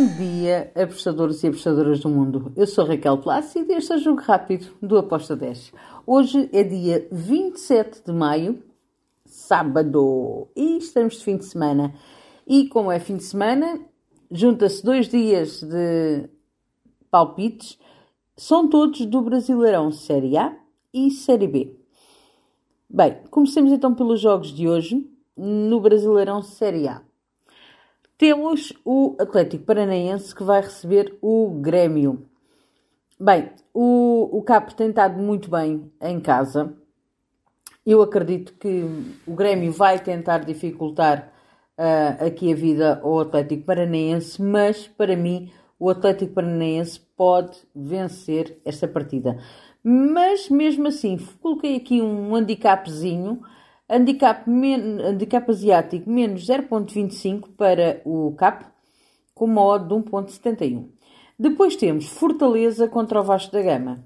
Bom dia, apostadores e apostadoras do mundo. Eu sou Raquel Plácido e este é o Jogo Rápido do Aposta 10. Hoje é dia 27 de maio, sábado, e estamos de fim de semana. E como é fim de semana, junta-se dois dias de palpites, são todos do Brasileirão Série A e Série B. Bem, comecemos então pelos jogos de hoje no Brasileirão Série A. Temos o Atlético Paranaense que vai receber o Grêmio. Bem, o, o Cap tem estado muito bem em casa. Eu acredito que o Grêmio vai tentar dificultar uh, aqui a vida ao Atlético Paranaense, mas para mim o Atlético Paranaense pode vencer esta partida. Mas mesmo assim, coloquei aqui um handicapzinho Handicap, men, handicap asiático menos 0.25 para o CAP, com uma odd de 1.71. Depois temos Fortaleza contra o Vasco da Gama.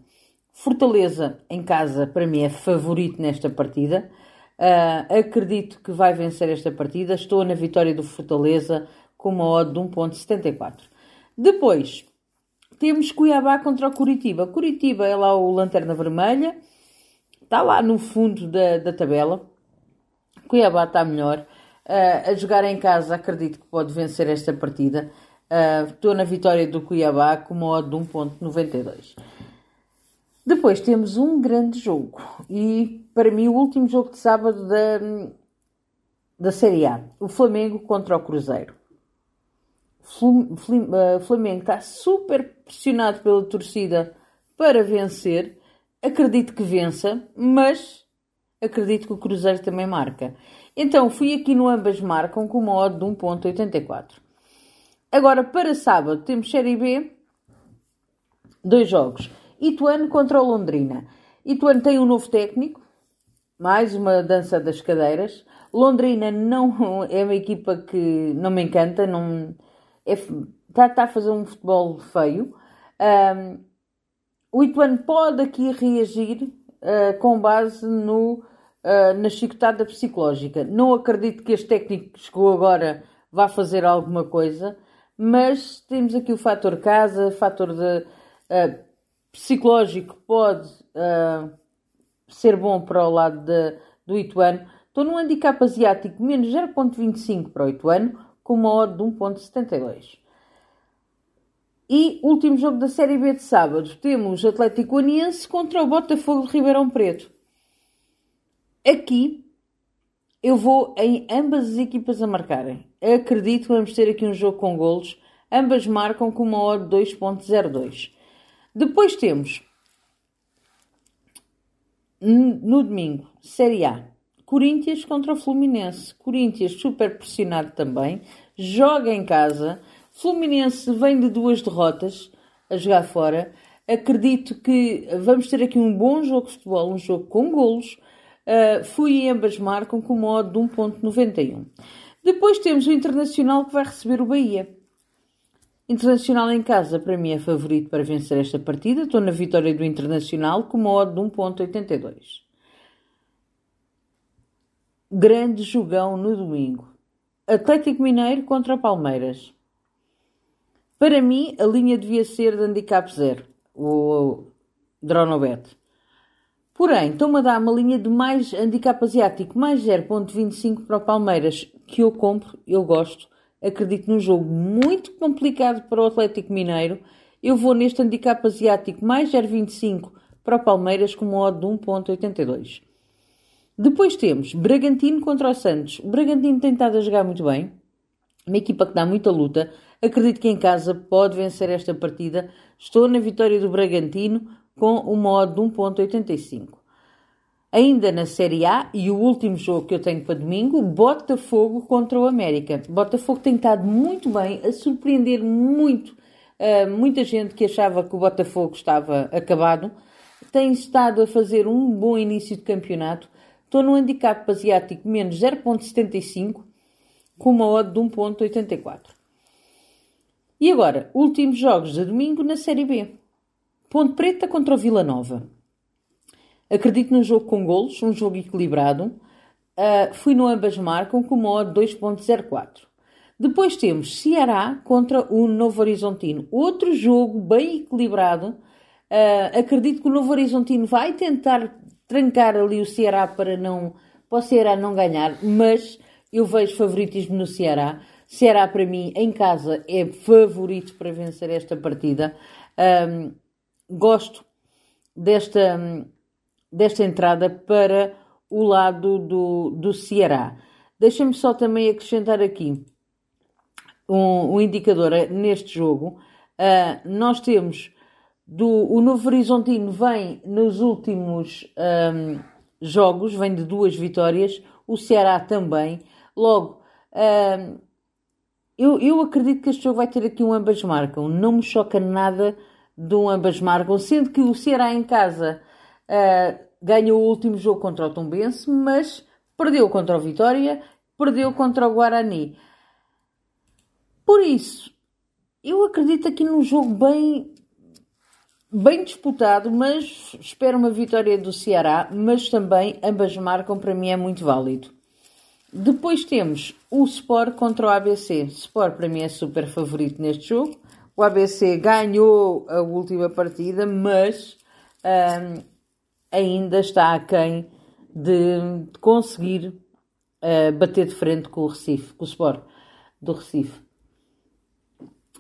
Fortaleza em casa, para mim, é favorito nesta partida. Uh, acredito que vai vencer esta partida. Estou na vitória do Fortaleza com uma odd de 1.74. Depois temos Cuiabá contra o Curitiba. Curitiba é lá o Lanterna Vermelha. Está lá no fundo da, da tabela Cuiabá está melhor. Uh, a jogar em casa, acredito que pode vencer esta partida. Uh, estou na vitória do Cuiabá com uma odd de 1.92. Depois temos um grande jogo. E para mim o último jogo de sábado da, da Série A. O Flamengo contra o Cruzeiro. Ah, Flamengo está super pressionado pela torcida para vencer. Acredito que vença, mas acredito que o Cruzeiro também marca. Então fui aqui no ambas marcam com uma odd de 1.84. Agora para sábado temos Série B, dois jogos. Ituano contra Londrina. Ituano tem um novo técnico, mais uma dança das cadeiras. Londrina não é uma equipa que não me encanta, não é, está, está a fazer um futebol feio. Um, o Ituano pode aqui reagir uh, com base no uh, na chicotada psicológica. Não acredito que este técnico que chegou agora vá fazer alguma coisa, mas temos aqui o fator casa, fator de, uh, psicológico pode uh, ser bom para o lado de, do Ituano. Estou num handicap asiático menos 0.25 para o Ituano, com uma odd de 1.72. E último jogo da Série B de sábado, temos Atlético Uniense contra o Botafogo de Ribeirão Preto. Aqui eu vou em ambas as equipas a marcarem. Acredito que vamos ter aqui um jogo com golos. Ambas marcam com uma odd 2.02. Depois temos no domingo, Série A. Corinthians contra o Fluminense. Corinthians super pressionado também. Joga em casa. Fluminense vem de duas derrotas a jogar fora. Acredito que vamos ter aqui um bom jogo de futebol, um jogo com golos. Uh, fui e ambas marcam com uma odd de 1.91. Depois temos o Internacional que vai receber o Bahia. Internacional em casa, para mim, é favorito para vencer esta partida. Estou na vitória do Internacional com uma odd de 1.82. Grande jogão no domingo. Atlético Mineiro contra Palmeiras. Para mim, a linha devia ser de handicap zero, o Dronobet. Porém, estão-me a dar uma linha de mais handicap asiático, mais 0.25 para o Palmeiras, que eu compro, eu gosto. Acredito num jogo muito complicado para o Atlético Mineiro. Eu vou neste handicap asiático mais 0.25 para o Palmeiras com uma odd de 1.82. Depois temos Bragantino contra o Santos. O Bragantino tem estado a jogar muito bem. Uma equipa que dá muita luta. Acredito que em casa pode vencer esta partida. Estou na vitória do Bragantino com odd de 1.85. Ainda na Série A, e o último jogo que eu tenho para domingo, Botafogo contra o América. Botafogo tem estado muito bem, a surpreender muito uh, muita gente que achava que o Botafogo estava acabado. Tem estado a fazer um bom início de campeonato. Estou no handicap asiático menos 0.75 com uma odd de 1.84. E agora, últimos jogos de domingo na Série B. Ponte Preta contra o Vila Nova. Acredito num jogo com golos, um jogo equilibrado. Uh, fui no ambas marcam com uma odd 2.04. Depois temos Ceará contra o Novo Horizontino. Outro jogo bem equilibrado. Uh, acredito que o Novo Horizontino vai tentar trancar ali o Ceará para não para o Ceará não ganhar, mas eu vejo favoritismo no Ceará. Ceará para mim em casa é favorito para vencer esta partida. Um, gosto desta desta entrada para o lado do, do Ceará. Deixem-me só também acrescentar aqui um, um indicador neste jogo. Uh, nós temos do, o Novo Horizontino vem nos últimos um, jogos, vem de duas vitórias, o Ceará também. Logo, um, eu, eu acredito que este jogo vai ter aqui um ambas marcam. Não me choca nada de um ambas marcam, sendo que o Ceará em casa uh, ganhou o último jogo contra o Tombense, mas perdeu contra o Vitória, perdeu contra o Guarani. Por isso, eu acredito aqui num jogo bem bem disputado, mas espero uma vitória do Ceará, mas também ambas marcam, para mim é muito válido. Depois temos o Sport contra o ABC. Sport para mim é super favorito neste jogo. O ABC ganhou a última partida, mas um, ainda está aquém de conseguir uh, bater de frente com o Recife, com o Sport do Recife.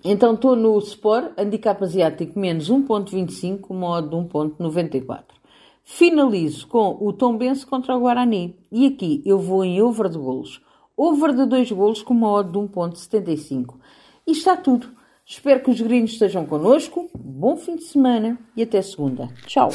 Então estou no Sport, handicap asiático menos 1.25, modo 1.94. Finalizo com o Tombense contra o Guarani. E aqui eu vou em over de golos. Over de 2 golos com uma odd de 1.75. E está tudo. Espero que os gringos estejam connosco. Bom fim de semana e até segunda. Tchau!